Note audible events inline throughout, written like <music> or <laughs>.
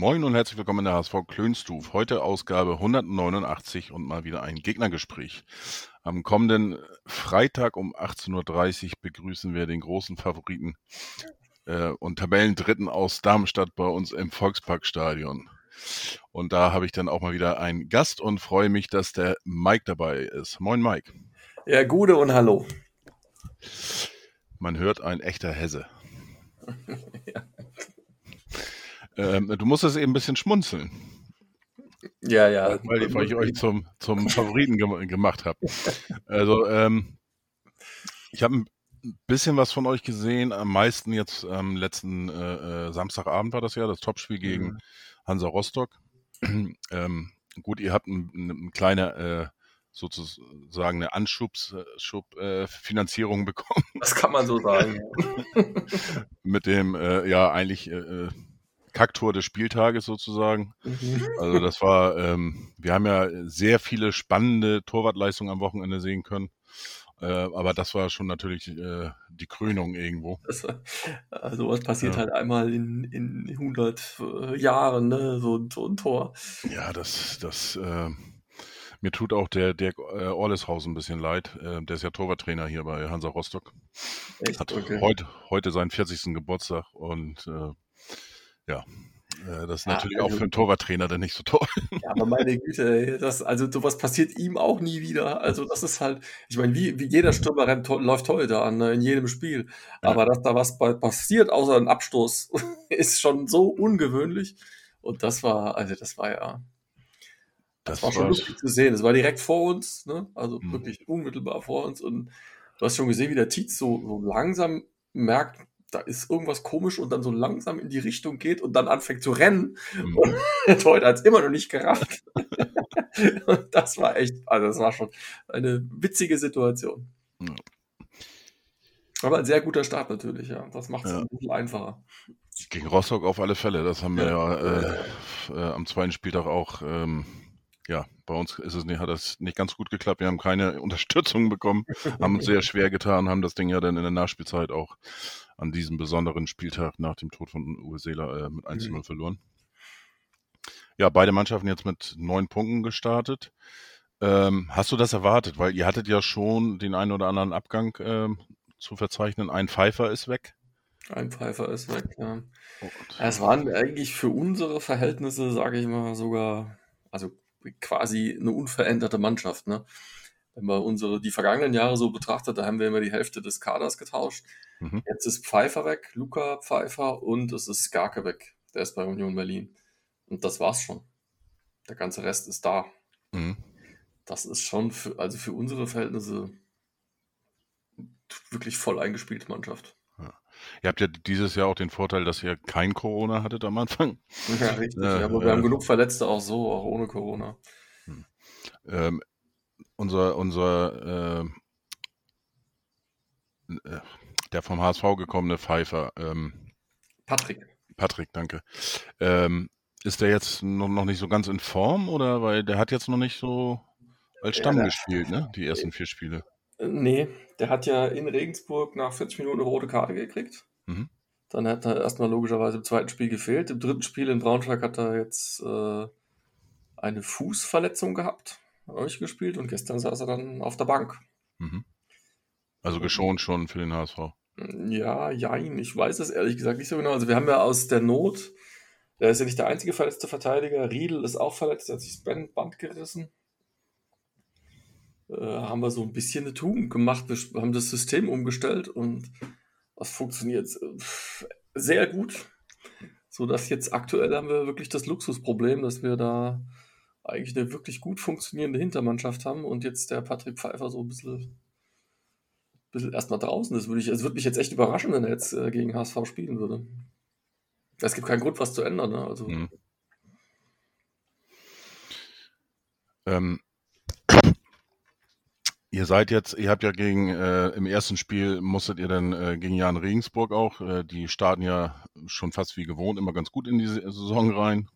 Moin und herzlich willkommen in der HSV Klönstuf. Heute Ausgabe 189 und mal wieder ein Gegnergespräch. Am kommenden Freitag um 18.30 Uhr begrüßen wir den großen Favoriten äh, und Tabellendritten aus Darmstadt bei uns im Volksparkstadion. Und da habe ich dann auch mal wieder einen Gast und freue mich, dass der Mike dabei ist. Moin Mike. Ja, Gude und Hallo. Man hört ein echter Hesse. <laughs> ähm, du musst es eben ein bisschen schmunzeln. Ja, ja. Weil, ich- weil ich euch zum, zum Favoriten gem gemacht habe. Also, ähm, ich habe ein bisschen was von euch gesehen. Am meisten jetzt am letzten äh, äh, Samstagabend war das ja, das Topspiel gegen Mhm. Hansa Rostock. <clears throat> ähm, gut, ihr habt ein, eine kleine, äh, sozusagen eine Anschubsfinanzierung äh, äh, bekommen Das kann man so sagen. <laughs> mit dem, äh, ja, eigentlich äh, äh, Kacktor des Spieltages sozusagen. Mhm. Also das war, ähm, wir haben ja sehr viele spannende Torwartleistungen am Wochenende sehen können. Äh, aber das war schon natürlich äh, die Krönung irgendwo. Das, äh, sowas passiert Ja. halt einmal in, in 100 äh, Jahren, ne? so, so ein Tor. Ja, das, das, äh, mir tut auch der Dirk äh, Orleshaus ein bisschen leid. Äh, der ist ja Torwarttrainer hier bei Hansa Rostock. Echt? Hat Okay. heute, heute seinen 40. Geburtstag und äh, ja, äh, das ist Ja, natürlich auch also- für einen Torwarttrainer dann nicht so toll. Ja, aber meine Güte, ey, das, also sowas passiert ihm auch nie wieder. Also das ist halt, ich meine, wie, wie jeder Stürmer rennt, läuft heute an, ne, in jedem Spiel. Ja. Aber dass da was passiert, außer ein Abstoß, <laughs> ist schon so ungewöhnlich. Und das war, also das war ja, das, war schon lustig zu sehen. Das war direkt vor uns, ne? also Mhm. wirklich unmittelbar vor uns. Und du hast schon gesehen, wie der Tietz so, so langsam merkt, da ist irgendwas komisch und dann so langsam in die Richtung geht und dann anfängt zu rennen. Mhm. Und <laughs> der Torhüter hat es immer noch nicht gerafft. <laughs> Und das war echt, also das war schon eine witzige Situation. Ja. Aber ein sehr guter Start natürlich, ja. Das macht es Ja. ein bisschen einfacher. Gegen Rostock auf alle Fälle. Das haben wir Ja. ja, äh, äh, am zweiten Spieltag auch. Ähm, ja, bei uns ist es nicht, hat das nicht ganz gut geklappt. Wir haben keine <laughs> Unterstützung bekommen, haben uns sehr schwer getan, haben das Ding ja dann in der Nachspielzeit auch an diesem besonderen Spieltag nach dem Tod von Uwe Seeler äh, mit 1 zu 0 verloren. Ja, beide Mannschaften jetzt mit neun Punkten gestartet. Ähm, hast du das erwartet? Weil ihr hattet ja schon den einen oder anderen Abgang ähm, zu verzeichnen. Ein Pfeifer ist weg. Ein Pfeifer ist weg, ja. Und, Es waren eigentlich für unsere Verhältnisse, sage ich mal, sogar, also quasi eine unveränderte Mannschaft, ne? Wenn man unsere, die vergangenen Jahre so betrachtet, da haben wir immer die Hälfte des Kaders getauscht. Mhm. Jetzt ist Pfeiffer weg, Luca Pfeiffer und es ist Skarke weg. Der ist bei Union Berlin. Und das war's schon. Der ganze Rest ist da. Mhm. Das ist schon für, also für unsere Verhältnisse wirklich voll eingespielte Mannschaft. Ihr habt ja dieses Jahr auch den Vorteil, dass ihr kein Corona hattet am Anfang. Ja, richtig. Ja, aber wir ja. haben genug Verletzte auch so, auch ohne Corona. Ähm, unser, unser, äh, äh, der vom HSV gekommene Pfeifer, ähm, Patrick. Patrick, danke. Ähm, ist der jetzt noch, noch nicht so ganz in Form oder weil der hat jetzt noch nicht so als Ja, Stamm der- gespielt, ne? Die ersten vier Spiele. Äh, Nee, der hat ja in Regensburg nach 40 Minuten eine rote Karte gekriegt. Mhm. Dann hat er erstmal logischerweise im zweiten Spiel gefehlt. Im dritten Spiel in Braunschweig hat er jetzt äh, eine Fußverletzung gehabt. Hat auch nicht gespielt und gestern saß er dann auf der Bank. Mhm. Also geschont schon für den HSV. Ja, jein, ich weiß es ehrlich gesagt nicht so genau. Also wir haben ja aus der Not, der ist ja nicht der einzige verletzte Verteidiger, Riedel ist auch verletzt, der hat sich das Band Band gerissen. Äh, haben wir so ein bisschen eine Tugend gemacht. Wir haben das System umgestellt und das funktioniert äh, sehr gut. So dass jetzt aktuell haben wir wirklich das Luxusproblem, dass wir da eigentlich eine wirklich gut funktionierende Hintermannschaft haben und jetzt der Patrick Pfeiffer so ein bisschen, bisschen erstmal draußen ist. Würde ich, es würde mich jetzt echt überraschen, wenn er jetzt äh, gegen HSV spielen würde. Es gibt keinen Grund, was zu ändern. Ne? Also, Mhm. Ähm, <clears throat> Ihr seid jetzt, ihr habt ja gegen, äh, im ersten Spiel musstet ihr dann äh, gegen Jan Regensburg auch, äh, die starten ja schon fast wie gewohnt, immer ganz gut in die Saison rein.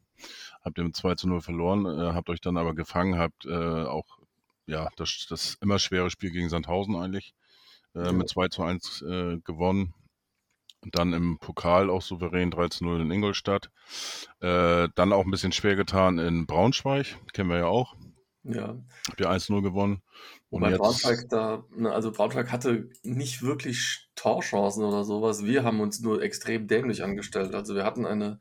Habt ihr mit 2 zu 0 verloren, äh, habt euch dann aber gefangen, habt äh, auch, ja, das, das immer schwere Spiel gegen Sandhausen eigentlich äh, mit 2 zu 1 äh, gewonnen. Und dann im Pokal auch souverän 3 zu 0 in Ingolstadt. Äh, dann auch ein bisschen schwer getan in Braunschweig, kennen wir ja auch. Ja. Habt ihr 1-0 gewonnen. Und bei Braunschweig da, ne, also Braunschweig hatte nicht wirklich Torchancen oder sowas. Wir haben uns nur extrem dämlich angestellt. Also wir hatten eine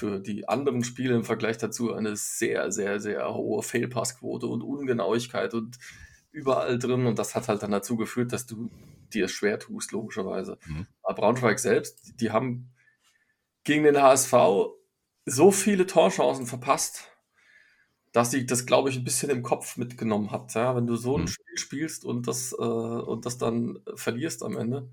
für die anderen Spiele im Vergleich dazu eine sehr, sehr, sehr hohe Fehlpassquote und Ungenauigkeit und überall drin. Und das hat halt dann dazu geführt, dass du dir schwer tust, logischerweise. Mhm. Aber Braunschweig selbst, die haben gegen den HSV so viele Torchancen verpasst, dass sie das, glaube ich, ein bisschen im Kopf mitgenommen hat. Ja? Wenn du so ein mhm. Spiel spielst und das, äh, und das dann verlierst am Ende,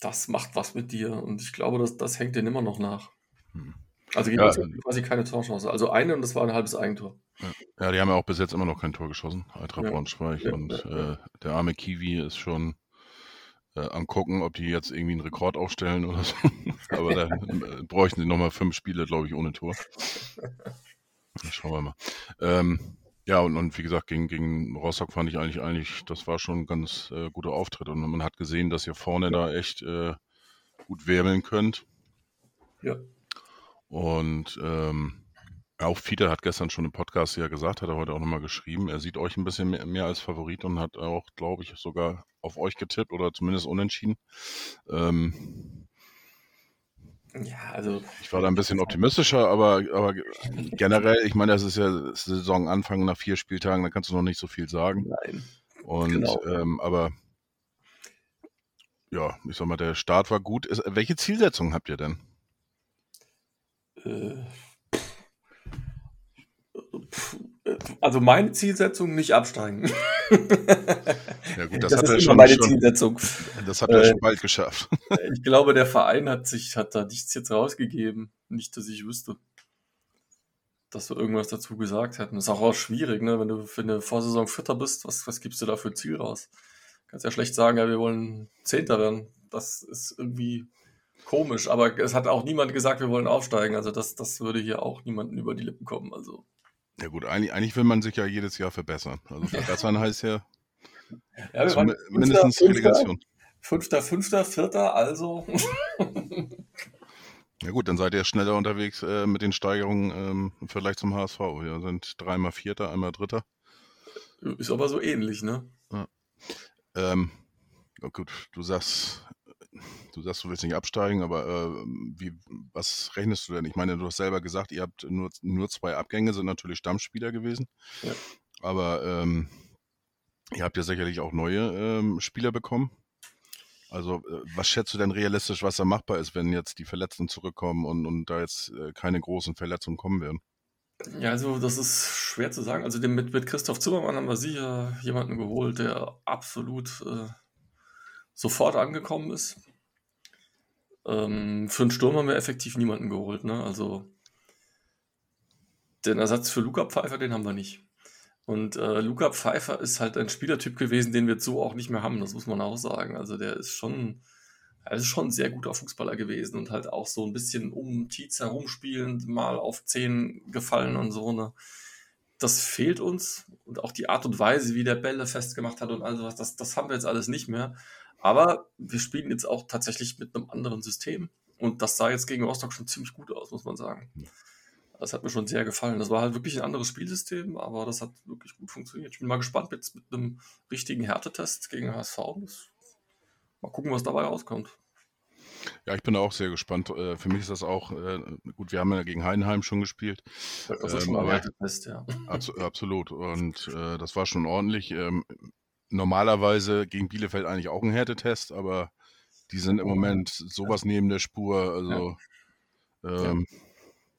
das macht was mit dir. Und ich glaube, das, das hängt denen immer noch nach. Mhm. Also gegen ja, quasi keine Torchance. Also eine und das war ein halbes Eigentor. Ja, die haben ja auch bis jetzt immer noch kein Tor geschossen, Eintracht ja. Braunschweig. Ja, und ja, äh, der arme Kiwi ist schon äh, am gucken, ob die jetzt irgendwie einen Rekord aufstellen oder so. <laughs> Aber da äh, bräuchten sie nochmal fünf Spiele, glaube ich, ohne Tor. <laughs> Schauen wir mal. Ähm, ja, und, und, wie gesagt, gegen, gegen Rostock fand ich eigentlich, eigentlich, das war schon ein ganz äh, guter Auftritt. Und man hat gesehen, dass ihr vorne da echt äh, gut wirbeln könnt. Ja. Und ähm, auch Fiete hat gestern schon im Podcast ja gesagt, hat er heute auch nochmal geschrieben, er sieht euch ein bisschen mehr, mehr als Favorit und hat auch, glaube ich, sogar auf euch getippt oder zumindest unentschieden. Ähm, ja, also. Ich war da ein bisschen optimistischer, aber, aber generell, ich meine, das ist ja Saisonanfang nach vier Spieltagen, da kannst du noch nicht so viel sagen. Nein. Und, genau. ähm, aber ja, ich sag mal, der Start war gut. Welche Zielsetzung habt ihr denn? Äh, also meine Zielsetzung nicht absteigen. <laughs> Ja gut, das, das hat er schon, meine schon, Zielsetzung. Das hat er äh, schon bald geschafft. Ich glaube, der Verein hat sich hat da nichts jetzt rausgegeben, nicht, dass ich wüsste, dass wir irgendwas dazu gesagt hätten. Das ist auch, auch schwierig, ne? wenn du für eine Vorsaison Vierter bist, was, was gibst du da für ein Ziel raus? Kannst ja schlecht sagen, ja, wir wollen Zehnter werden. Das ist irgendwie komisch, aber es hat auch niemand gesagt, wir wollen aufsteigen. Also das, das würde hier auch niemanden über die Lippen kommen. Also. Ja gut, eigentlich, eigentlich will man sich ja jedes Jahr verbessern. Also verbessern heißt ja, ja also mindestens fünfter, Relegation. Fünfter, fünfter, vierter, also. <laughs> Ja gut, dann seid ihr schneller unterwegs äh, mit den Steigerungen ähm, im Vergleich zum HSV. Wir sind dreimal Vierter, einmal Dritter. Ist aber so ähnlich, ne? Ja. Ähm, oh gut, du sagst, du sagst, du willst nicht absteigen, aber äh, wie, was rechnest du denn? Ich meine, du hast selber gesagt, ihr habt nur, nur zwei Abgänge, sind natürlich Stammspieler gewesen. Ja. Aber ähm, ihr habt ja sicherlich auch neue ähm, Spieler bekommen. Also, äh, was schätzt du denn realistisch, was da machbar ist, wenn jetzt die Verletzten zurückkommen und, und da jetzt äh, keine großen Verletzungen kommen werden? Ja, also das ist schwer zu sagen. Also mit, mit Christoph Zimmermann haben wir sicher jemanden geholt, der absolut äh, sofort angekommen ist. Ähm, für einen Sturm haben wir effektiv niemanden geholt. Ne? Also den Ersatz für Luca Pfeiffer, den haben wir nicht. Und äh, Luca Pfeiffer ist halt ein Spielertyp gewesen, den wir so auch nicht mehr haben, das muss man auch sagen. Also der ist schon, er ist schon ein sehr guter Fußballer gewesen und halt auch so ein bisschen um Tietz herumspielend, mal auf 10 gefallen und so. Ne? Das fehlt uns und auch die Art und Weise, wie der Bälle festgemacht hat und all sowas, das, das haben wir jetzt alles nicht mehr. Aber wir spielen jetzt auch tatsächlich mit einem anderen System. Und das sah jetzt gegen Rostock schon ziemlich gut aus, muss man sagen. Das hat mir schon sehr gefallen. Das war halt wirklich ein anderes Spielsystem, aber das hat wirklich gut funktioniert. Ich bin mal gespannt jetzt mit einem richtigen Härtetest gegen HSV. Mal gucken, was dabei rauskommt. Ja, ich bin auch sehr gespannt. Äh, für mich ist das auch, äh, gut, wir haben ja gegen Heidenheim schon gespielt. Das ist schon ähm, mal Härtetest, ja. Absolut. Und äh, das war schon ordentlich. Ähm, normalerweise gegen Bielefeld eigentlich auch ein Härtetest, aber die sind im Moment sowas neben der Spur. Also ja. Ähm, ja.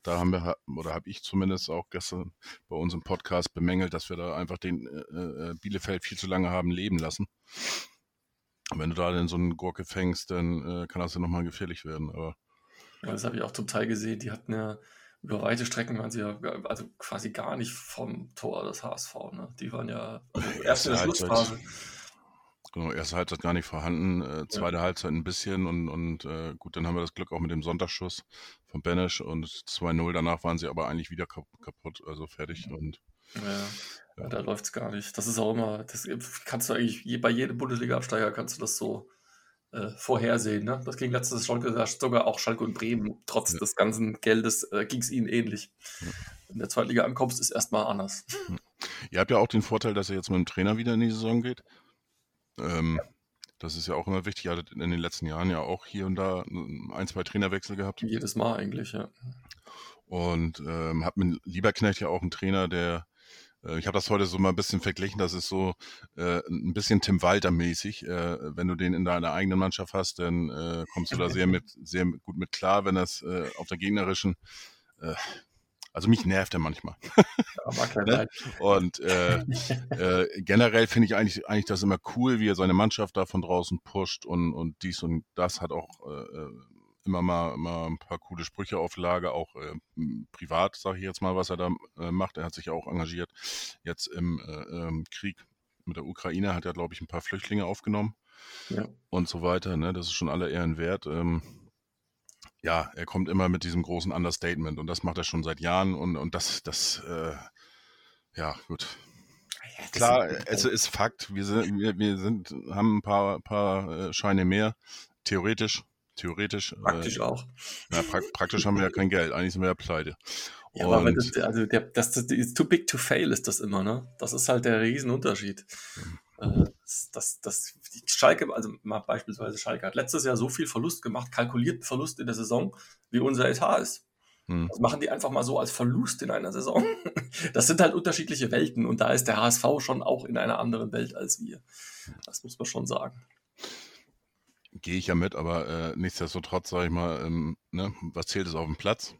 da haben wir, oder habe ich zumindest auch gestern bei uns im Podcast bemängelt, dass wir da einfach den äh, äh Bielefeld viel zu lange haben leben lassen. Und wenn du da denn so einen Gurke fängst, dann äh, kann das ja nochmal gefährlich werden. Aber ja, das habe ich auch zum Teil gesehen. Die hatten ja über weite Strecken waren sie ja also quasi gar nicht vom Tor des HSV. Ne? Die waren ja also erst in der Schlussphase. Genau, erste Halbzeit gar nicht vorhanden, äh, zweite ja. Halbzeit ein bisschen und, und äh, gut, dann haben wir das Glück auch mit dem Sonntagsschuss von Benesch und 2-0. Danach waren sie aber eigentlich wieder kaputt, also fertig und ja. Ja, da läuft es gar nicht. Das ist auch immer, das kannst du eigentlich, bei jedem Bundesliga-Absteiger kannst du das so äh, vorhersehen. Ne? Das ging letztes Schalke, sogar auch Schalke und Bremen, trotz ja. des ganzen Geldes, äh, ging es ihnen ähnlich. Ja. Wenn der Zweitliga ankommst, ist erstmal anders. Ihr habt ja auch den Vorteil, dass er jetzt mit dem Trainer wieder in die Saison geht. Ähm, ja. Das ist ja auch immer wichtig. Ihr hattet in den letzten Jahren ja auch hier und da ein, zwei Trainerwechsel gehabt. Jedes Mal eigentlich, ja. Und ähm, habt mit Lieberknecht ja auch einen Trainer, der ich habe das heute so mal ein bisschen verglichen, das ist so äh, ein bisschen Tim Walter mäßig. Äh, wenn du den in deiner eigenen Mannschaft hast, dann äh, kommst du da sehr mit sehr gut mit klar, wenn das äh, auf der gegnerischen äh, also mich nervt er manchmal. Aber kein <laughs> ne? Und äh, <laughs> äh, generell finde ich eigentlich, eigentlich das immer cool, wie er seine Mannschaft da von draußen pusht und, und dies und das hat auch äh, immer mal, mal ein paar coole Sprüche auf Lage, auch äh, privat, sage ich jetzt mal, was er da äh, macht. Er hat sich auch engagiert jetzt im äh, ähm, Krieg mit der Ukraine, hat er, glaube ich, ein paar Flüchtlinge aufgenommen ja. und so weiter. Ne? Das ist schon aller Ehren wert. Ähm, ja, er kommt immer mit diesem großen Understatement und das macht er schon seit Jahren und, und das, das, äh, ja, gut. Ja, Klar, es ist Fakt. Wir sind, wir, wir sind, haben ein paar, paar äh, Scheine mehr. Theoretisch Theoretisch. Praktisch äh, auch. Ja, pra praktisch haben wir ja kein Geld. Eigentlich sind wir ja pleite. Ja, aber wenn das, also der, das, das ist too big to fail ist das immer, ne? Das ist halt der Riesenunterschied. Mhm. Äh, das, das, Schalke, also mal beispielsweise Schalke hat letztes Jahr so viel Verlust gemacht, kalkulierten Verlust in der Saison, wie unser Etat ist. Mhm. Das machen die einfach mal so als Verlust in einer Saison. <laughs> Das sind halt unterschiedliche Welten und da ist der HSV schon auch in einer anderen Welt als wir. Das muss man schon sagen gehe ich ja mit, aber äh, nichtsdestotrotz sage ich mal, ähm, ne, was zählt es auf dem Platz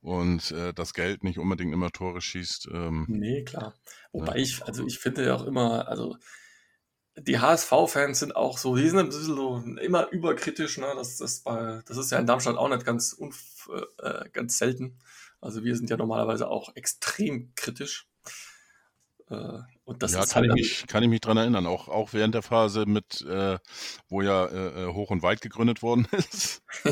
und äh, das Geld nicht unbedingt immer Tore schießt. Ähm, nee, klar. Wobei ne? ich, also ich finde ja auch immer, also die HSV-Fans sind auch so, die sind ein bisschen so immer überkritisch, ne? Das, das, bei, das ist ja in Darmstadt auch nicht ganz, unf äh, ganz selten. Also wir sind ja normalerweise auch extrem kritisch. Äh, und das ja, ist kann, halt ich mich, kann ich mich dran erinnern, auch, auch während der Phase mit, äh, wo ja äh, äh hoch und weit gegründet worden <laughs> ist, <laughs>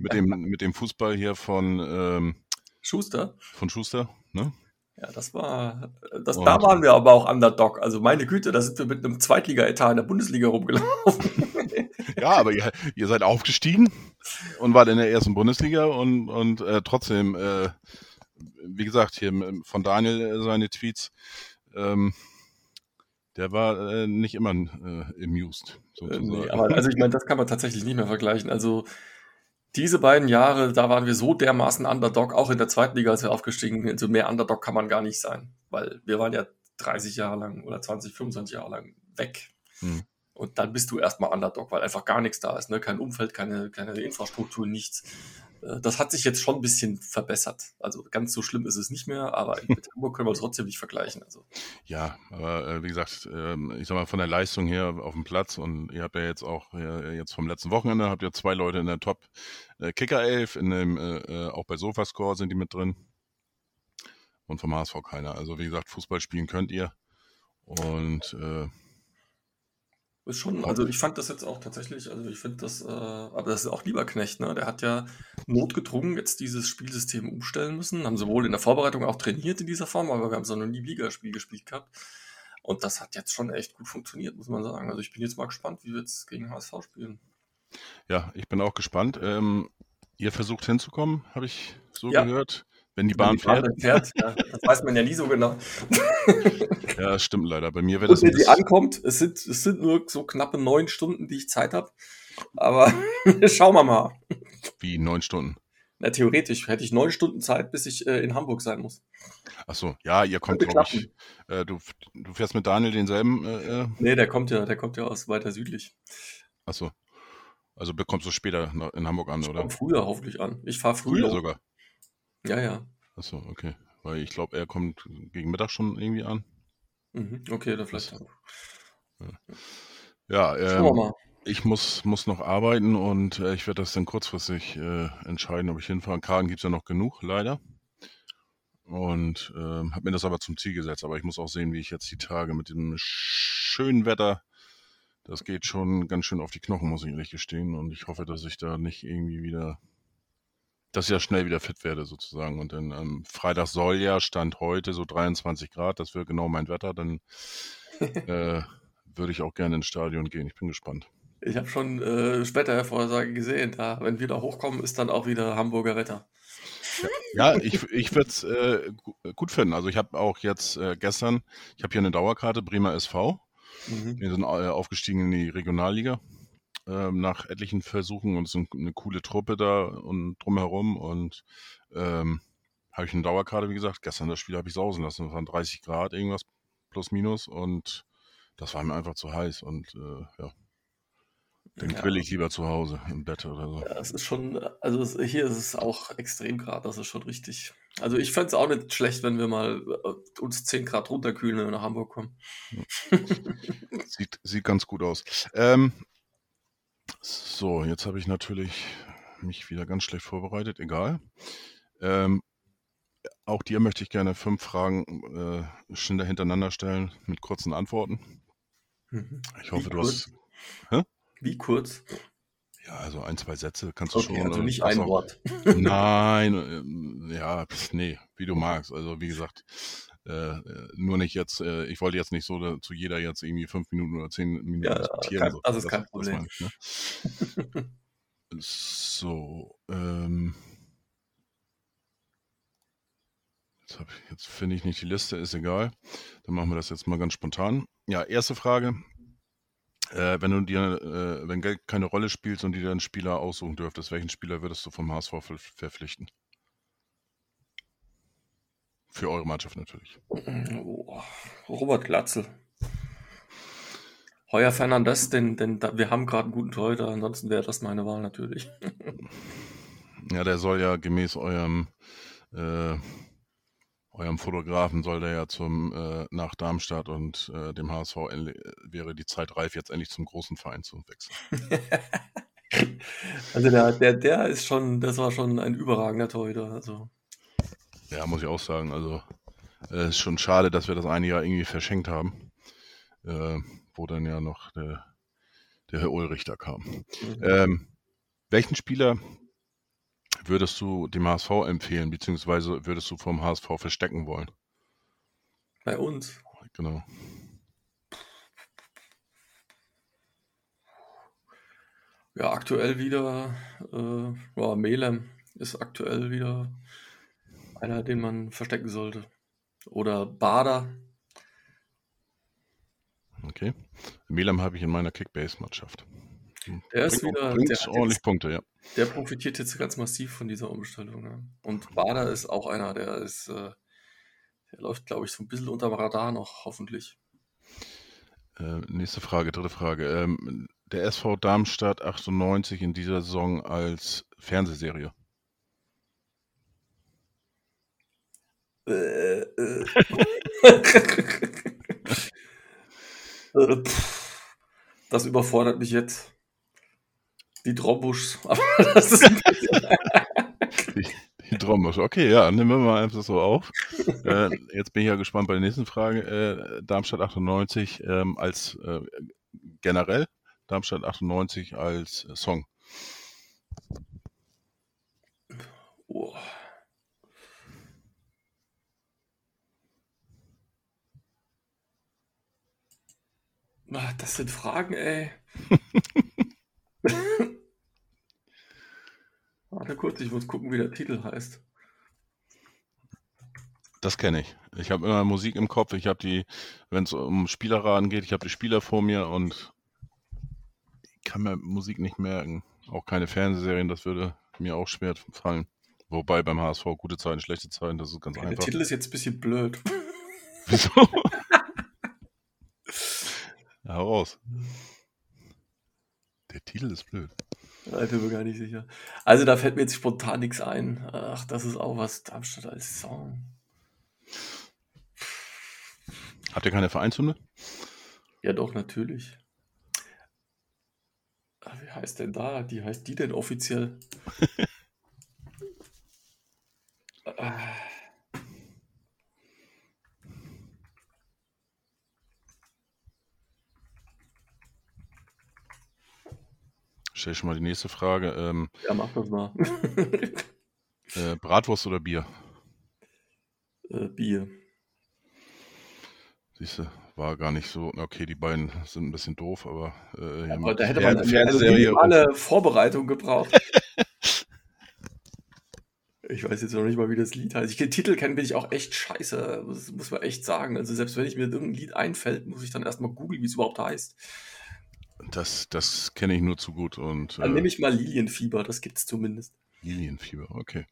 mit, dem, mit dem Fußball hier von ähm, Schuster. Von Schuster, ne? Ja, das war, das, da waren wir aber auch Underdog. Also meine Güte, da sind wir mit einem Zweitliga-Etat in der Bundesliga rumgelaufen. <laughs> ja, aber ihr, ihr, seid aufgestiegen und wart in der ersten Bundesliga und, und äh, trotzdem, äh, wie gesagt, hier von Daniel äh, seine Tweets, ähm, der war äh, nicht immer äh, amused. Sozusagen. Nee, aber also ich meine, das kann man tatsächlich nicht mehr vergleichen. Also diese beiden Jahre, da waren wir so dermaßen Underdog, auch in der zweiten Liga, als wir aufgestiegen sind. Also mehr Underdog kann man gar nicht sein, weil wir waren ja 30 Jahre lang oder 20, 25 Jahre lang weg. Hm. Und dann bist du erstmal Underdog, weil einfach gar nichts da ist. Ne? Kein Umfeld, keine, keine Infrastruktur, nichts. Äh, das hat sich jetzt schon ein bisschen verbessert. Also ganz so schlimm ist es nicht mehr, aber <laughs> mit Hamburg können wir es trotzdem nicht vergleichen. Also. Ja, aber äh, wie gesagt, äh, ich sag mal von der Leistung her auf dem Platz und ihr habt ja jetzt auch äh, jetzt vom letzten Wochenende habt ihr zwei Leute in der Top äh, Kicker 11, in dem, äh, auch bei Sofascore sind die mit drin und vom HSV keiner. Also wie gesagt, Fußball spielen könnt ihr und ist schon, also ich fand das jetzt auch tatsächlich, also ich finde das, äh, aber das ist auch Lieberknecht, ne? Der hat ja notgedrungen jetzt dieses Spielsystem umstellen müssen. Haben sowohl in der Vorbereitung auch trainiert in dieser Form, aber wir haben so noch nie Ligaspiel gespielt gehabt. Und das hat jetzt schon echt gut funktioniert, muss man sagen. Also ich bin jetzt mal gespannt, wie wir jetzt gegen HSV spielen. Ja, ich bin auch gespannt. Ähm, ihr versucht hinzukommen, habe ich so ja. gehört. Wenn die Bahn, Wenn die Bahn fährt. ja, das weiß man ja nie so genau. <laughs> ja, stimmt leider. Bei mir wäre das. wenn sie ankommt, es sind, es sind nur so knappe neun Stunden, die ich Zeit habe. Aber <laughs> schauen wir mal. Wie neun Stunden? Na, theoretisch hätte ich neun Stunden Zeit, bis ich äh, in Hamburg sein muss. Ach so, ja, ihr kommt, glaube ich. Äh, du, du fährst mit Daniel denselben. Äh, äh, nee, der kommt ja, der kommt ja aus weiter südlich. Ach so. Also bekommst du später in Hamburg an, ich oder? Früher hoffentlich an. Ich fahre früher. Früher sogar. Ja, ja. Achso, okay. Weil ich glaube, er kommt gegen Mittag schon irgendwie an. Mhm. Okay, dann vielleicht auch. Ja, ja ähm, ich muss, muss noch arbeiten und äh, ich werde das dann kurzfristig äh, entscheiden, ob ich hinfahre. Karten gibt es ja noch genug, leider. und ähm, habe mir das aber zum Ziel gesetzt. Aber ich muss auch sehen, wie ich jetzt die Tage mit dem schönen Wetter, das geht schon ganz schön auf die Knochen, muss ich ehrlich gestehen. Und ich hoffe, dass ich da nicht irgendwie wieder, dass ich ja schnell wieder fit werde sozusagen. Und dann am Freitag soll ja, Stand heute, so 23 Grad, das wäre genau mein Wetter. Dann <laughs> äh, würde ich auch gerne ins Stadion gehen. Ich bin gespannt. Ich habe schon äh, Wettervorhersage gesehen. Da, wenn wir da hochkommen, ist dann auch wieder Hamburger Wetter. Ja, ich, ich würde es äh, gut finden. Also ich habe auch jetzt äh, gestern, ich habe hier eine Dauerkarte, Bremer SV. Mhm. Wir sind äh, aufgestiegen in die Regionalliga ähm, nach etlichen Versuchen und es sind eine coole Truppe da und drumherum und ähm, habe ich eine Dauerkarte, wie gesagt. Gestern das Spiel habe ich sausen lassen. Es waren 30 Grad, irgendwas plus minus und das war mir einfach zu heiß und äh, ja. Dann Ja. grill ich lieber zu Hause im Bett oder so. Ja, es ist schon, also hier ist es auch extrem Grad, das ist schon richtig. Also ich fände es auch nicht schlecht, wenn wir mal äh, uns 10 Grad runterkühlen, wenn wir nach Hamburg kommen. Sieht, sieht ganz gut aus. Ähm, so, jetzt habe ich natürlich mich wieder ganz schlecht vorbereitet, egal. Ähm, auch dir möchte ich gerne fünf Fragen äh, schnell hintereinander stellen mit kurzen Antworten. Mhm. Ich hoffe, Wie du kurz? hast. Hä? Wie kurz? Ja, also ein, zwei Sätze kannst du Okay, schon. also äh, nicht ein auch- Wort. Nein, ähm, ja, pf, nee, wie du magst. Also wie gesagt, äh, äh, nur nicht jetzt, äh, ich wollte jetzt nicht so da, zu jeder jetzt irgendwie fünf Minuten oder zehn Minuten Ja, diskutieren. kein- so. das ist kein Problem. ich, ne? <laughs> So, ähm. Jetzt, finde ich nicht die Liste, ist egal. Dann machen wir das jetzt mal ganz spontan. Ja, erste Frage. Äh, wenn du dir, äh, wenn Geld keine Rolle spielt und dir einen Spieler aussuchen dürftest, welchen Spieler würdest du vom HSV ver verpflichten? Für eure Mannschaft natürlich. Oh, Robert Glatzel. Heuer Fernandes, denn, denn da, wir haben gerade einen guten Torhüter, ansonsten wäre das meine Wahl natürlich. <laughs> Ja, der soll ja gemäß eurem, äh, eurem Fotografen soll der ja zum äh, nach Darmstadt und äh, dem HSV endlich- wäre die Zeit reif, jetzt endlich zum großen Verein zu wechseln. <laughs> Also der, der, der ist schon, das war schon ein überragender Torhüter. Also Ja, muss ich auch sagen. Also äh, ist schon schade, dass wir das eine Jahr irgendwie verschenkt haben, äh, wo dann ja noch der, der Herr Ulrich da kam. mhm. Ähm, welchen Spieler würdest du dem HSV empfehlen, beziehungsweise würdest du vom HSV verstecken wollen? bei uns. Genau. Ja, aktuell wieder, äh, ja, Melem ist aktuell wieder einer, den man verstecken sollte. Oder Bader. Okay. Melam habe ich in meiner Kickbase-Mannschaft. Der ist Bringt, wieder, bringt ordentlich jetzt, Punkte, ja. der profitiert jetzt ganz massiv von dieser Umstellung. Ne? Und Bader ist auch einer, der ist, äh, der läuft, glaube ich, so ein bisschen unterm Radar noch, hoffentlich. Äh, nächste Frage, dritte Frage. Ähm, der SV Darmstadt 98 in dieser Saison als Fernsehserie. Äh, äh. <laughs> Das überfordert mich jetzt. Die <laughs> bisschen. Die, die. Okay, ja, nehmen wir mal einfach so auf. äh, jetzt bin ich ja gespannt bei der nächsten Frage. Äh, Darmstadt 98 ähm, als äh, generell, Darmstadt 98 als äh, Song. Oh. Ah, Das sind Fragen, ey. <laughs> Warte kurz, ich muss gucken, wie der Titel heißt. Das kenne ich. Ich habe immer Musik im Kopf. Ich habe die, wenn es um Spielerraten geht, ich habe die Spieler vor mir und ich kann mir Musik nicht merken. Auch keine Fernsehserien, das würde mir auch schwer fallen. Wobei beim HSV gute Zeiten, schlechte Zeiten, das ist ganz Der einfach. Titel ist jetzt ein bisschen blöd. <laughs> Wieso? Ja, hau raus. Der Titel ist blöd. Ich bin mir gar nicht sicher. Also da fällt mir jetzt spontan nichts ein. Ach, das ist auch was Darmstadt als Song. Habt ihr keine Vereinshymne? Ja, doch, natürlich. Ah, Wie heißt denn da? Die heißt die denn offiziell? <laughs> Ah. Stelle schon mal die nächste Frage. Ähm, Ja, mach das mal. <laughs> äh, Bratwurst oder Bier? äh, Bier. Siehst du, war gar nicht so. Okay, die beiden sind ein bisschen doof, aber äh, hier Aber da hätte man Fernsehserie. also alle Vorbereitung gebraucht. <laughs> ich weiß jetzt noch nicht mal, wie das Lied heißt. Ich den Titel kennen bin ich auch echt scheiße. Das muss man echt sagen. Also selbst wenn ich mir irgendein Lied einfällt, muss ich dann erstmal googeln, wie es überhaupt heißt. Das, das kenne ich nur zu gut. Und Dann äh, nehme ich mal Lilienfieber, das gibt's zumindest. Lilienfieber, okay.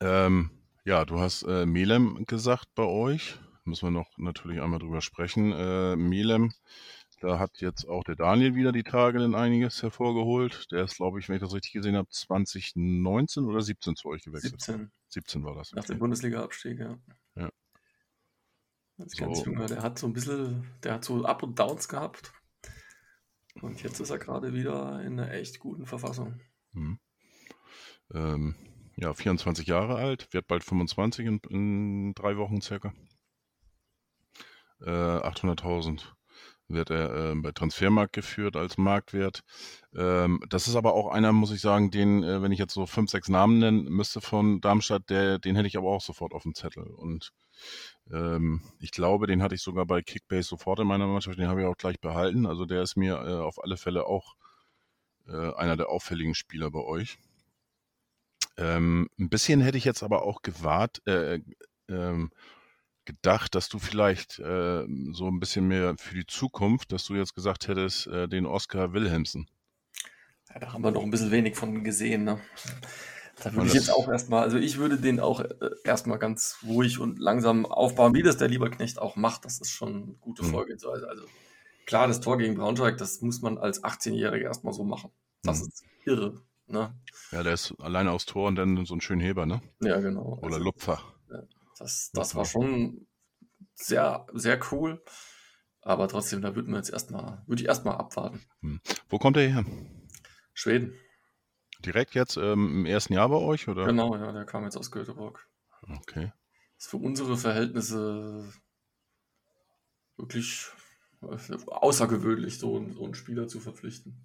Ähm, ja, du hast äh, Melem gesagt bei euch. Müssen wir noch natürlich einmal drüber sprechen. Äh, Melem, da hat jetzt auch der Daniel wieder die Tage denn einiges hervorgeholt. Der ist, glaube ich, wenn ich das richtig gesehen habe, 2019 oder 17 zu euch gewechselt. 17 17 war das. nach dem Okay. Bundesliga-Abstieg, ja. Ja. Ist ganz So. junger, der hat so ein bisschen, der hat so Up und Downs gehabt. Und jetzt ist er gerade wieder in einer echt guten Verfassung. Mhm. Ähm, ja, 24 Jahre alt, wird bald 25 in, in drei Wochen circa. Äh, 800.000 wird er äh, bei Transfermarkt geführt als Marktwert. Ähm, das ist aber auch einer, muss ich sagen, den, äh, wenn ich jetzt so fünf, sechs Namen nennen müsste von Darmstadt, der, den hätte ich aber auch sofort auf dem Zettel. Und ähm, ich glaube, den hatte ich sogar bei Kickbase sofort in meiner Mannschaft, den habe ich auch gleich behalten. Also der ist mir äh, auf alle Fälle auch äh, einer der auffälligen Spieler bei euch. Ähm, ein bisschen hätte ich jetzt aber auch gewahrt, äh, ähm, gedacht, dass du vielleicht äh, so ein bisschen mehr für die Zukunft, dass du jetzt gesagt hättest, äh, den Oscar Wilhelmsen. Ja, da haben wir noch ein bisschen wenig von gesehen. Ne? Da würde ich jetzt auch erstmal, also ich würde den auch äh, erstmal ganz ruhig und langsam aufbauen, wie das der Lieberknecht auch macht. Das ist schon eine gute Mhm. Vorgehensweise. Also klar, das Tor gegen Braunschweig, das muss man als 18-Jähriger erstmal so machen. Das Mhm. ist irre. Ne? Ja, der ist alleine aus Tor und dann so ein schönen Heber, ne? Ja, genau. Oder Also, Lupfer. das, das Lupfer. war schon sehr, sehr cool. Aber trotzdem, da würden wir jetzt erstmal, würde ich erstmal abwarten. Wo kommt er her? Schweden. Direkt jetzt ähm, im ersten Jahr bei euch, oder? Genau, ja, der kam jetzt aus Göteborg. Okay. ist für unsere Verhältnisse wirklich äh, außergewöhnlich, so, einen- so einen Spieler zu verpflichten.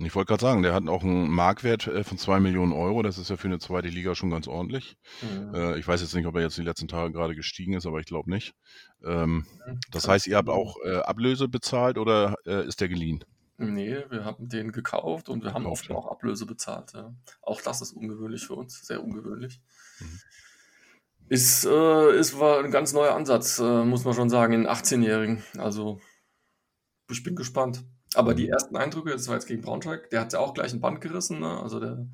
Ich wollte gerade sagen, der hat auch einen Marktwert äh, von 2 Millionen Euro. Das ist ja für eine zweite Liga schon ganz ordentlich. Mhm. Äh, ich weiß jetzt nicht, ob er jetzt die letzten Tage gerade gestiegen ist, aber ich glaube nicht. Ähm, das Kann- heißt, ihr habt auch Ablöse bezahlt oder ist der geliehen? Nee, wir haben den gekauft und wir haben oft auch Ablöse bezahlt. Ja. Auch das ist ungewöhnlich für uns, sehr ungewöhnlich. Mhm. Ist, äh, ist war ein ganz neuer Ansatz, äh, muss man schon sagen, in 18-Jährigen. Also, ich bin gespannt. Aber die Mhm. ersten Eindrücke, das war jetzt gegen Braunschweig, der hat ja auch gleich ein Band gerissen, ne? Also der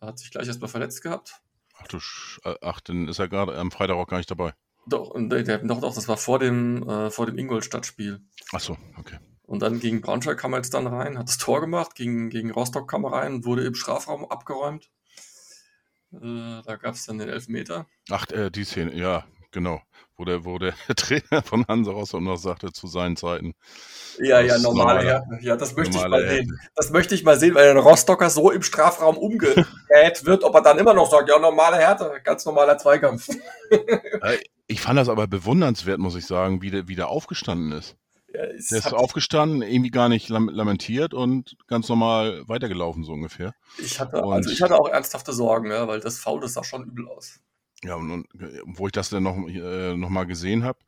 hat sich gleich erstmal verletzt gehabt. Ach, du Sch äh, ach, dann ist er gerade am Freitag auch gar nicht dabei. Doch, der, doch, doch, das war vor dem, äh, vor dem Ingolstadt-Spiel. Ach so, okay. Und dann gegen Braunschweig kam er jetzt dann rein, hat das Tor gemacht, gegen, gegen Rostock kam er rein und wurde im Strafraum abgeräumt. Äh, da gab es dann den Elfmeter. Ach, äh, die Szene, ja, genau. Wo der, wo der <laughs> Trainer von Hansa Rostock noch sagte zu seinen Zeiten. Ja, ja, normale Härte. Ja, das möchte ich mal sehen. Das möchte ich mal sehen, weil ein Rostocker so im Strafraum umgeräht wird, ob er dann immer noch sagt, ja, normale Härte, ganz normaler Zweikampf. <laughs> Äh, Ich fand das aber bewundernswert, muss ich sagen, wie der, wie der aufgestanden ist. Ja, Der ist aufgestanden, irgendwie gar nicht lam lamentiert und ganz normal weitergelaufen, so ungefähr. ich, hatte, und- also ich hatte auch ernsthafte Sorgen, ja, weil das Foul, das sah schon übel aus. Ja, und, und wo ich das dann noch, äh, noch mal gesehen habe,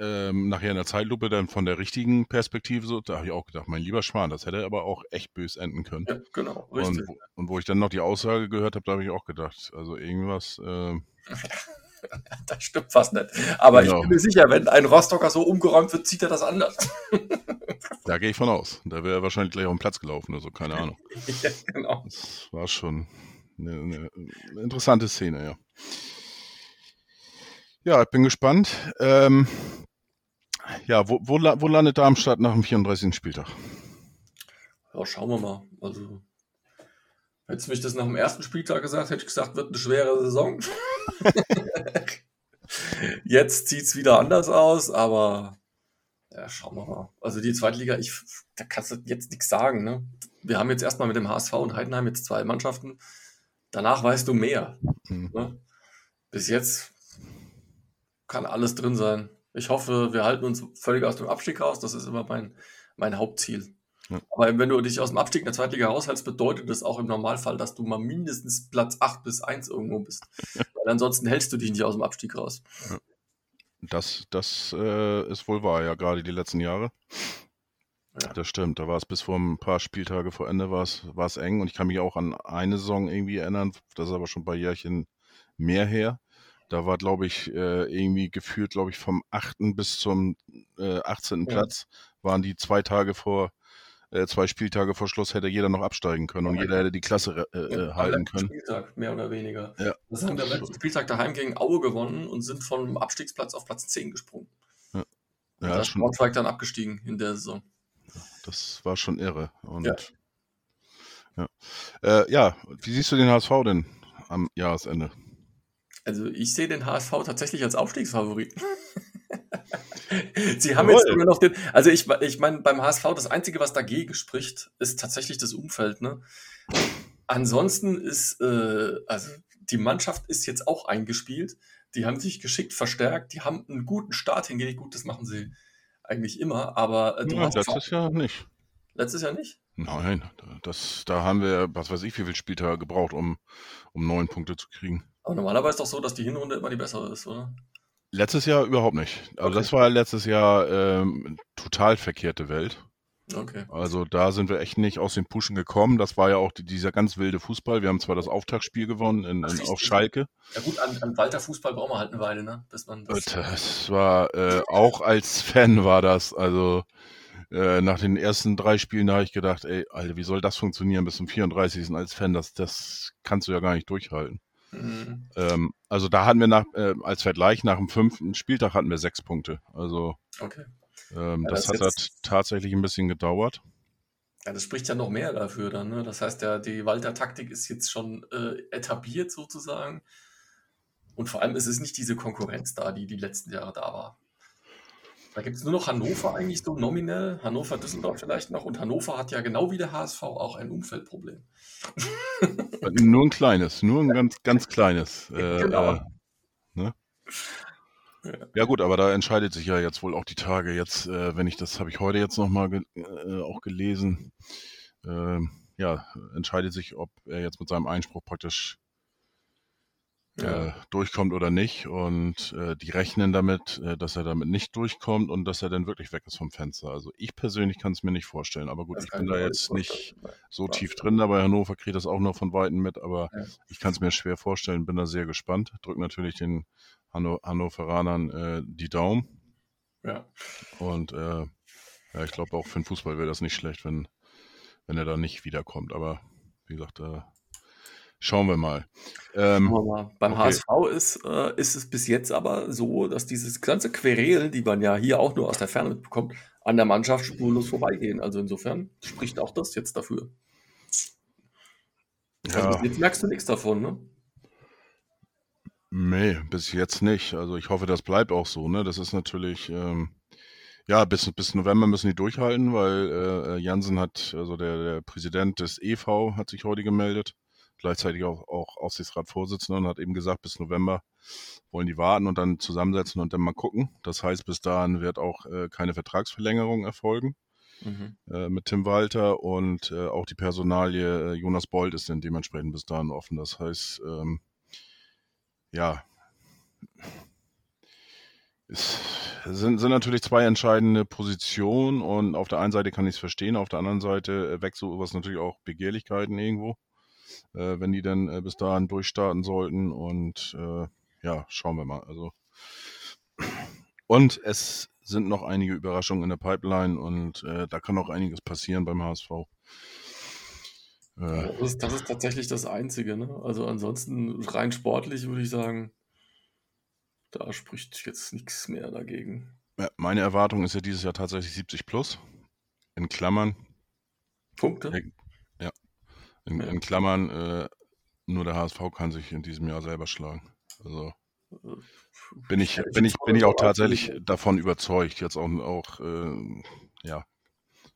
ähm, nachher in der Zeitlupe dann von der richtigen Perspektive so, da habe ich auch gedacht, mein lieber Schwan, das hätte aber auch echt bös enden können. Ja, genau, richtig. Und, wo- und wo ich dann noch die Aussage gehört habe, da habe ich auch gedacht, also irgendwas, äh, <laughs> <laughs> Das stimmt fast nicht. Aber Genau. ich bin mir sicher, wenn ein Rostocker so umgeräumt wird, zieht er das anders. <laughs> da gehe ich von aus. Da wäre er wahrscheinlich gleich auf den Platz gelaufen oder so, keine Ahnung. ja, genau. Das war schon eine, eine, interessante Szene, ja. Ja, ich bin gespannt. Ähm, ja, wo, wo, wo landet Darmstadt nach dem 34. Spieltag? Ja, schauen wir mal. Also, hättest du mich das nach dem ersten Spieltag gesagt, hätte ich gesagt, wird eine schwere Saison. <laughs> Jetzt sieht es wieder anders aus, aber ja, schauen wir mal. Also die Zweitliga, ich, da kannst du jetzt nichts sagen. Ne? Wir haben jetzt erstmal mit dem HSV und Heidenheim jetzt zwei Mannschaften. Danach weißt du mehr. Hm. Ne? Bis jetzt kann alles drin sein. Ich hoffe, wir halten uns völlig aus dem Abstieg raus. Das ist immer mein, mein Hauptziel. Ja. Aber wenn du dich aus dem Abstieg in der Zweitliga raushältst, bedeutet das auch im Normalfall, dass du mal mindestens Platz 8 bis 1 irgendwo bist. Weil ansonsten hältst du dich nicht aus dem Abstieg raus. Das, das äh, ist wohl wahr, ja, gerade die letzten Jahre. Ja. Das stimmt. Da war es bis vor ein paar Spieltage vor Ende war es, war es eng und ich kann mich auch an eine Saison irgendwie erinnern, das ist aber schon ein paar Jährchen mehr her. Da war, glaube ich, äh, irgendwie geführt, glaube ich, vom 8. bis zum äh, 18. Ja. Platz waren die zwei Tage vor, äh, zwei Spieltage vor Schluss hätte jeder noch absteigen können und Ja. jeder hätte die Klasse äh, äh, halten können. Spieltag, mehr oder weniger. Ja. Das haben wir am letzten Spieltag daheim gegen Aue gewonnen und sind vom Abstiegsplatz auf Platz 10 gesprungen. Ja, da ist Braunschweig dann abgestiegen in der Saison. das war schon irre. Und Ja. ja. Äh, ja, wie siehst du den HSV denn am Jahresende? Also ich sehe den HSV tatsächlich als Aufstiegsfavoriten. <laughs> <laughs> Sie haben jetzt Jawohl. sogar noch den, also ich, ich meine, beim HSV, das Einzige, was dagegen spricht, ist tatsächlich das Umfeld. Ne? Ansonsten ist, äh, also die Mannschaft ist jetzt auch eingespielt. Die haben sich geschickt verstärkt. Die haben einen guten Start hingelegt. Gut, das machen sie eigentlich immer. Aber äh, du Ja, hast letztes Jahr nicht. letztes Jahr nicht? Nein, das, da haben wir, was weiß ich, wie viele Spieltage gebraucht, um, um neun Punkte zu kriegen. Aber normalerweise ist doch so, dass die Hinrunde immer die bessere ist, oder? Letztes Jahr überhaupt nicht. Also Okay. das war letztes Jahr ähm, total verkehrte Welt. Okay. Also da sind wir echt nicht aus den Puschen gekommen. Das war ja auch die, dieser ganz wilde Fußball. Wir haben zwar das Auftaktspiel gewonnen in, in, auf. Schalke. Ja gut, an, an Walter Fußball braucht man halt eine Weile, ne? Bis man das. Das war äh, auch als Fan war das. Also äh, nach den ersten drei Spielen habe ich gedacht, ey, Alter, wie soll das funktionieren bis zum 34. als Fan? Das, das kannst du ja gar nicht durchhalten. Mhm. Ähm, also da hatten wir nach, äh, als Vergleich nach dem fünften Spieltag hatten wir sechs Punkte. Also Okay. ähm, Ja, das, das hat ist halt jetzt- tatsächlich ein bisschen gedauert. Ja, das spricht ja noch mehr dafür dann, ne? Das heißt, ja, die Walter-Taktik ist jetzt schon äh, etabliert sozusagen. Und vor allem ist es nicht diese Konkurrenz da, die die letzten Jahre da war. Da gibt es nur noch Hannover eigentlich so nominell, Hannover, Düsseldorf vielleicht noch. Und Hannover hat ja genau wie der HSV auch ein Umfeldproblem. Nur ein kleines, nur ein ganz, ganz kleines. Äh, Genau. äh, ne? Ja gut, aber da entscheidet sich ja jetzt wohl auch die Tage. Jetzt, äh, wenn ich das habe ich heute jetzt nochmal ge äh, auch gelesen. ähm, ja, entscheidet sich, ob er jetzt mit seinem Einspruch praktisch äh, durchkommt oder nicht. Und äh, die rechnen damit, äh, dass er damit nicht durchkommt und dass er dann wirklich weg ist vom Fenster. Also ich persönlich kann es mir nicht vorstellen. Aber gut, Das ich bin da jetzt nicht so Ja. tief drin. Da bei Hannover kriege ich das auch noch von Weitem mit. Aber Ja. ich kann es mir schwer vorstellen. Bin da sehr gespannt. Drück natürlich den Hanno Hannoveranern äh, die Daumen. Ja. Und äh, ja, ich glaube auch für den Fußball wäre das nicht schlecht, wenn, wenn er da nicht wiederkommt. Aber wie gesagt, äh, schauen wir mal. Ähm, Schauen wir mal. Beim okay. HSV ist, äh, ist es bis jetzt aber so, dass dieses ganze Querelen, die man ja hier auch nur aus der Ferne mitbekommt, an der Mannschaft spurlos vorbeigehen. Also insofern spricht auch das jetzt dafür. Also ja, bis jetzt merkst du nichts davon, ne? nee, bis jetzt nicht. Also ich hoffe, das bleibt auch so. Ne? Das ist natürlich, ähm, ja, bis, bis November müssen die durchhalten, weil äh, Jansen hat, also der, der Präsident des EV hat sich heute gemeldet, gleichzeitig auch, auch Aufsichtsratsvorsitzender und hat eben gesagt, bis November wollen die warten und dann zusammensetzen und dann mal gucken. Das heißt, bis dahin wird auch äh, keine Vertragsverlängerung erfolgen. äh, mit Tim Walter und äh, auch die Personalie äh, Jonas Bold ist dann dementsprechend bis dahin offen. Das heißt, ähm, ja, es sind, sind natürlich zwei entscheidende Positionen und auf der einen Seite kann ich es verstehen, auf der anderen Seite äh, weckt sowas natürlich auch Begehrlichkeiten irgendwo, äh, wenn die dann äh, bis dahin durchstarten sollten und äh, ja, schauen wir mal. Also und es sind noch einige Überraschungen in der Pipeline und äh, da kann auch einiges passieren beim HSV. Äh, Das ist, das ist tatsächlich das Einzige, ne? Also ansonsten rein sportlich würde ich sagen, da spricht jetzt nichts mehr dagegen. meine Erwartung ist ja dieses Jahr tatsächlich 70 plus. In Klammern, Punkte? In, in Klammern, äh, nur der HSV kann sich in diesem Jahr selber schlagen. Also bin ich, bin ich, bin ich auch tatsächlich davon überzeugt. Jetzt auch, auch äh, ja,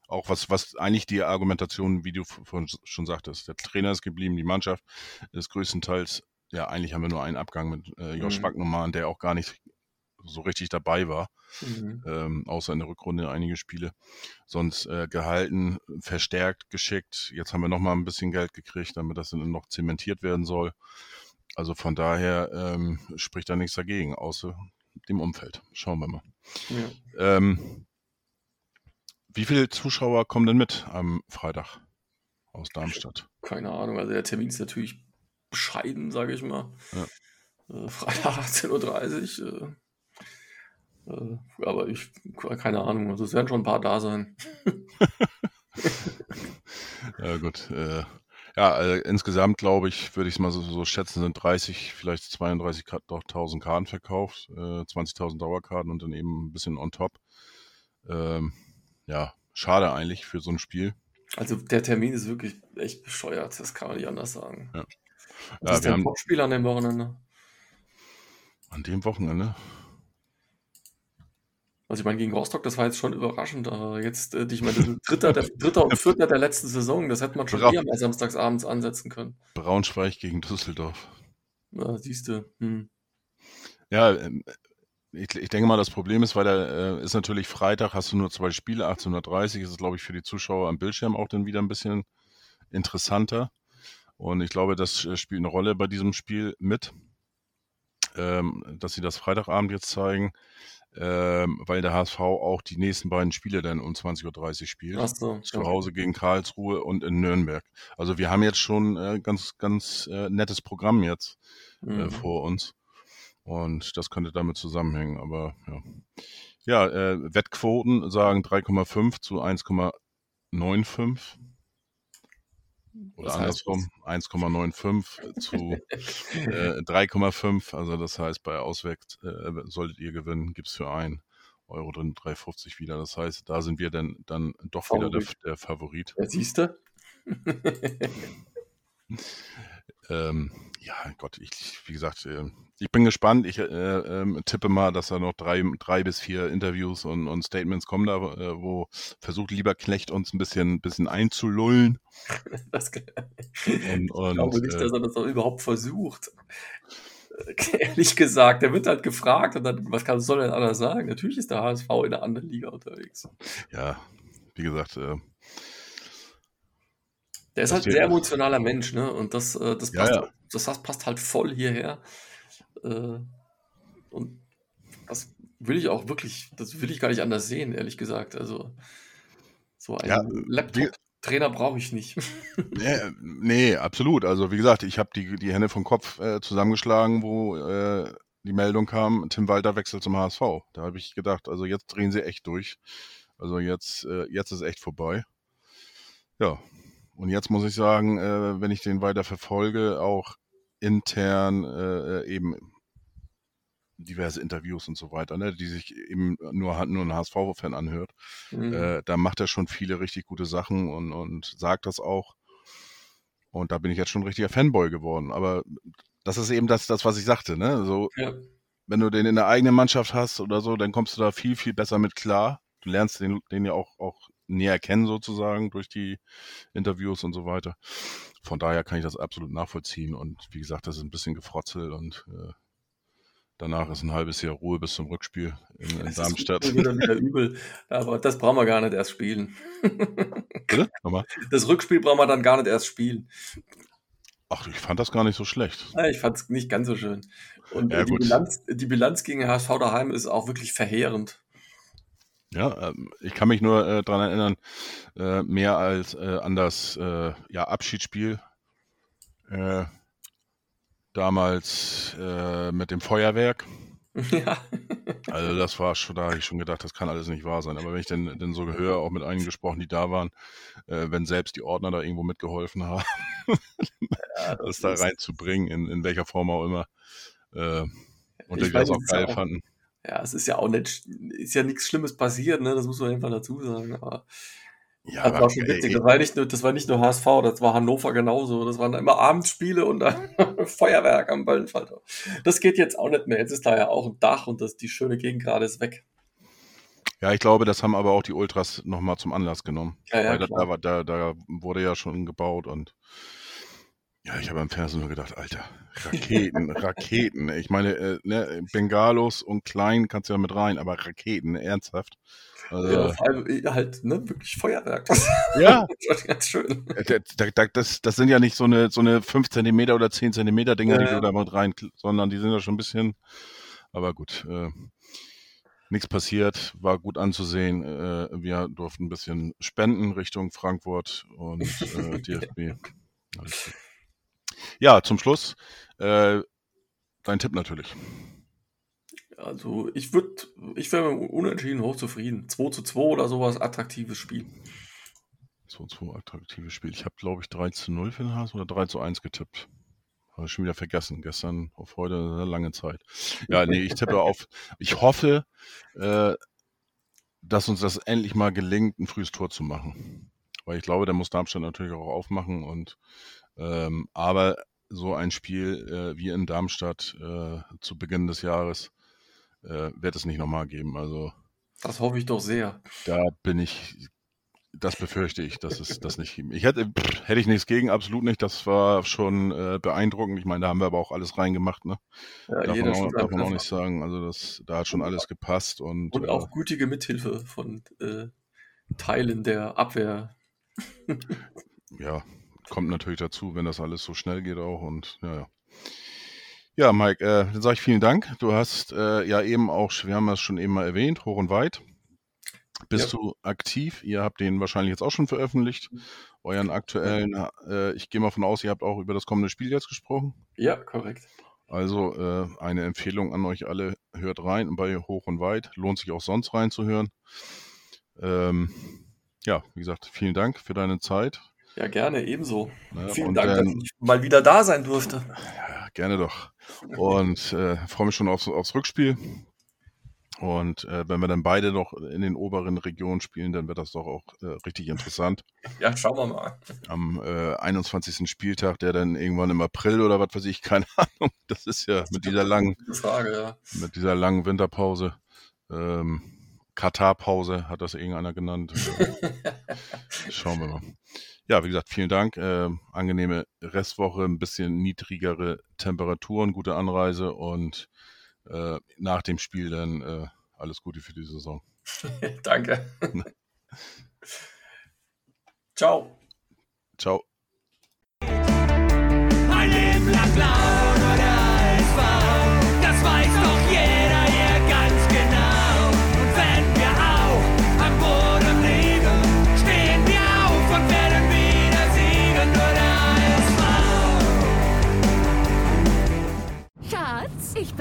auch was, was eigentlich die Argumentation, wie du vorhin schon sagtest, der Trainer ist geblieben, die Mannschaft ist größtenteils, ja, eigentlich haben wir nur einen Abgang mit äh, Josh Mhm. Der auch gar nicht so richtig dabei war. Mhm. Ähm, außer in der Rückrunde einige Spiele. Sonst äh, gehalten, verstärkt, geschickt. Jetzt haben wir nochmal ein bisschen Geld gekriegt, damit das dann noch zementiert werden soll. Also von daher ähm, spricht da nichts dagegen, außer dem Umfeld. Schauen wir mal. Ja. Ähm, wie viele Zuschauer kommen denn mit am Freitag aus Darmstadt? Keine Ahnung, also der Termin ist natürlich bescheiden, sage ich mal. Ja. Äh, Freitag 18.30 Uhr. Äh, äh, aber ich, keine Ahnung, also es werden schon ein paar da sein. <laughs> Ja, gut. Äh, ja, äh, insgesamt glaube ich, würde ich es mal so, so schätzen, sind 30, vielleicht 32.000 Karten verkauft, äh, 20.000 Dauerkarten und dann eben ein bisschen on top. Ähm, ja, schade eigentlich für so ein Spiel. Also der Termin ist wirklich echt bescheuert, das kann man nicht anders sagen. Ja. Was Ja, ist wir dein Topspiel an dem Wochenende? an dem Wochenende. Also ich meine, gegen Rostock, das war jetzt schon überraschend, aber jetzt, äh, ich meine, Dritter, der, <laughs> Dritter und Vierter der letzten Saison, das hätte man schon Bra eher mal samstagsabends ansetzen können. Braunschweig gegen Düsseldorf. Na, siehst du. Hm. Ja, ähm, ich, ich denke mal, das Problem ist, weil da äh, ist natürlich Freitag, hast du nur zwei Spiele, 1830, ist es, glaube ich, für die Zuschauer am Bildschirm auch dann wieder ein bisschen interessanter. Und ich glaube, das äh, spielt eine Rolle bei diesem Spiel mit, ähm, dass sie das Freitagabend jetzt zeigen, ähm, weil der HSV auch die nächsten beiden Spiele dann um 20.30 Uhr spielt. Ach so, Zu. Hause gegen Karlsruhe und in Nürnberg. Also wir haben jetzt schon äh, ganz, ganz äh, nettes Programm jetzt äh, Mhm. vor uns. Und das könnte damit zusammenhängen. Aber ja, ja äh, Wettquoten sagen 3,5 zu 1,95. Oder heißt andersrum, 1,95 <laughs> zu äh, 3,5. Also das heißt, bei Ausweg äh, solltet ihr gewinnen, gibt's für ein Euro drin 3,50 wieder. Das heißt, da sind wir dann, dann doch wieder der, Favorit. der Favorit. Ja, siehst du? <laughs> Ähm, ja, Gott, ich, wie gesagt, äh, ich bin gespannt. Ich äh, ähm, tippe mal, dass da noch drei, drei bis vier Interviews und, und Statements kommen, da, äh, wo versucht lieber Knecht uns ein bisschen, bisschen einzulullen. <laughs> Das, Und, ich glaube und nicht, äh, dass er das auch überhaupt versucht. Äh, <laughs> Ehrlich gesagt, der wird halt gefragt und dann, was kann, soll er denn anders sagen? Natürlich ist der HSV in einer anderen Liga unterwegs. ja, wie gesagt, äh, Der ist halt ein sehr emotionaler Mensch, ne? Und das, äh, das, Ja, passt, ja. das das passt halt voll hierher. Äh, Und das will ich auch wirklich, das will ich gar nicht anders sehen, ehrlich gesagt. Also, so einen Ja, äh, Laptop-Trainer brauche ich nicht. <laughs> nee, nee, absolut. Also wie gesagt, ich habe die, die Hände vom Kopf äh, zusammengeschlagen, wo äh, die Meldung kam, Tim Walter wechselt zum HSV. Da habe ich gedacht, also jetzt drehen sie echt durch. Also jetzt, äh, jetzt ist echt vorbei. Ja, und jetzt muss ich sagen, äh, wenn ich den weiter verfolge, auch intern äh, eben diverse Interviews und so weiter, ne, die sich eben nur, nur ein HSV-Fan anhört, Mhm. äh, da macht er schon viele richtig gute Sachen und, und sagt das auch. Und da bin ich jetzt schon ein richtiger Fanboy geworden. Aber das ist eben das, das was ich sagte, ne? So, ja. wenn du den in der eigenen Mannschaft hast oder so, dann kommst du da viel, viel besser mit klar. Du lernst den, den ja auch, auch näher kennen sozusagen durch die Interviews und so weiter. Von daher kann ich das absolut nachvollziehen. Und wie gesagt, das ist ein bisschen gefrotzelt und äh, danach ist ein halbes Jahr Ruhe bis zum Rückspiel in, in Das Darmstadt. ist wieder, wieder übel. Aber das brauchen wir gar nicht erst spielen. <laughs> Bitte? Nochmal? Das Rückspiel brauchen wir dann gar nicht erst spielen. Ach, ich fand das gar nicht so schlecht. Ja, Ich fand es nicht ganz so schön. Und Ja, die. Bilanz, die Bilanz gegen HSV daheim ist auch wirklich verheerend. Ja, ähm, ich kann mich nur äh, daran erinnern, äh, mehr als äh, an das äh, ja, Abschiedsspiel äh, damals äh, mit dem Feuerwerk. <laughs> ja. Also das war schon, da habe ich schon gedacht, das kann alles nicht wahr sein. Aber wenn ich denn, denn so höre, auch mit einigen gesprochen, die da waren, wenn selbst die Ordner da irgendwo mitgeholfen haben, ja, <laughs> das da ist- reinzubringen, in, in welcher Form auch immer, und Ich die das meine, auch geil auch- fanden. Ja, es ist ja auch nicht, ist ja nichts Schlimmes passiert, ne? Das muss man einfach dazu sagen. Aber Ja, das war schon witzig. ey, Das war, nicht nur, das war nicht nur HSV, das war Hannover genauso. Das waren immer Abendspiele und dann <laughs> Feuerwerk am Böllenfalter. Das geht jetzt auch nicht mehr. Jetzt ist da ja auch ein Dach und das, die schöne Gegend gerade ist weg. Ja, ich glaube, das haben aber auch die Ultras nochmal zum Anlass genommen. Ja, ja, Weil da, da, da wurde ja schon gebaut und Ja, ich habe am Fernsehen nur gedacht, Alter, Raketen, <laughs> Raketen. Ich meine, äh, ne, Bengalos und Klein kannst du ja mit rein, aber Raketen, ernsthaft. Also, Ja, vor allem äh, halt, ne, wirklich Feuerwerk. <laughs> <laughs> ja, Das war ganz schön. äh, da, da, das, das sind ja nicht so eine, so eine 5 Zentimeter oder 10 Zentimeter Dinger, die Ja. du da mit rein, sondern die sind ja schon ein bisschen, aber gut, äh, nichts passiert, war gut anzusehen. Äh, wir durften ein bisschen spenden Richtung Frankfurt und äh, DFB. Alles gut. Ja, zum Schluss, äh, dein Tipp natürlich. Also ich würde, ich wäre Unentschieden hochzufrieden. 2 zu 2 oder sowas, attraktives Spiel. 2-2 attraktives Spiel. Ich habe, glaube ich, 3 zu 0 für den HSV oder 3 zu 1 getippt. Habe ich schon wieder vergessen. Gestern auf heute eine lange Zeit. Ja, nee, ich tippe auf. Ich hoffe, äh, dass uns das endlich mal gelingt, ein frühes Tor zu machen. Weil ich glaube, der muss Darmstadt natürlich auch aufmachen. Und ähm, aber so ein Spiel äh, wie in Darmstadt äh, zu Beginn des Jahres äh, wird es nicht nochmal geben. Also Das hoffe ich doch sehr. da bin ich, das befürchte ich, dass es das nicht gibt. Ich hätte, pff, hätte ich nichts gegen, absolut nicht. Das war schon äh, beeindruckend. Ich meine, da haben wir aber auch alles reingemacht, ne? Ja, Darf man auch, darf man auch nicht sagen. Also das, da hat schon alles gepasst und, Und äh, auch gütige Mithilfe von äh, Teilen der Abwehr. ja, kommt natürlich dazu, wenn das alles so schnell geht auch und ja, ja. Ja, Mike, äh, dann sage ich vielen Dank. Du hast äh, ja eben auch, wir haben das schon eben mal erwähnt, hoch und weit. Bist Ja. du aktiv? Ihr habt den wahrscheinlich jetzt auch schon veröffentlicht, euren aktuellen. Äh, ich gehe mal von aus, ihr habt auch über das kommende Spiel jetzt gesprochen. Ja, korrekt. Also äh, eine Empfehlung an euch alle, hört rein bei Hoch und Weit. Lohnt sich auch sonst reinzuhören. Ähm, ja, wie gesagt, vielen Dank für deine Zeit. Ja, gerne, ebenso. Ne? Vielen und Dank, dass ich mal wieder da sein durfte. ja, gerne doch. Und äh, freue mich schon aufs, aufs Rückspiel. Und äh, wenn wir dann beide noch in den oberen Regionen spielen, dann wird das doch auch äh, richtig interessant. <laughs> Ja, schauen wir mal. Am äh, 21. Spieltag, der dann irgendwann im April oder was weiß ich, <laughs> keine Ahnung. Das ist ja mit dieser langen, <laughs> Frage, ja. mit dieser langen Winterpause. Ähm, Katar-Pause hat das irgendeiner genannt. Schauen wir mal. Ja, wie gesagt, vielen Dank. Äh, angenehme Restwoche, ein bisschen niedrigere Temperaturen, gute Anreise und äh, nach dem Spiel dann äh, alles Gute für die Saison. <laughs> Danke. <laughs> Ciao. Ciao. Ein Leben lang blau oder es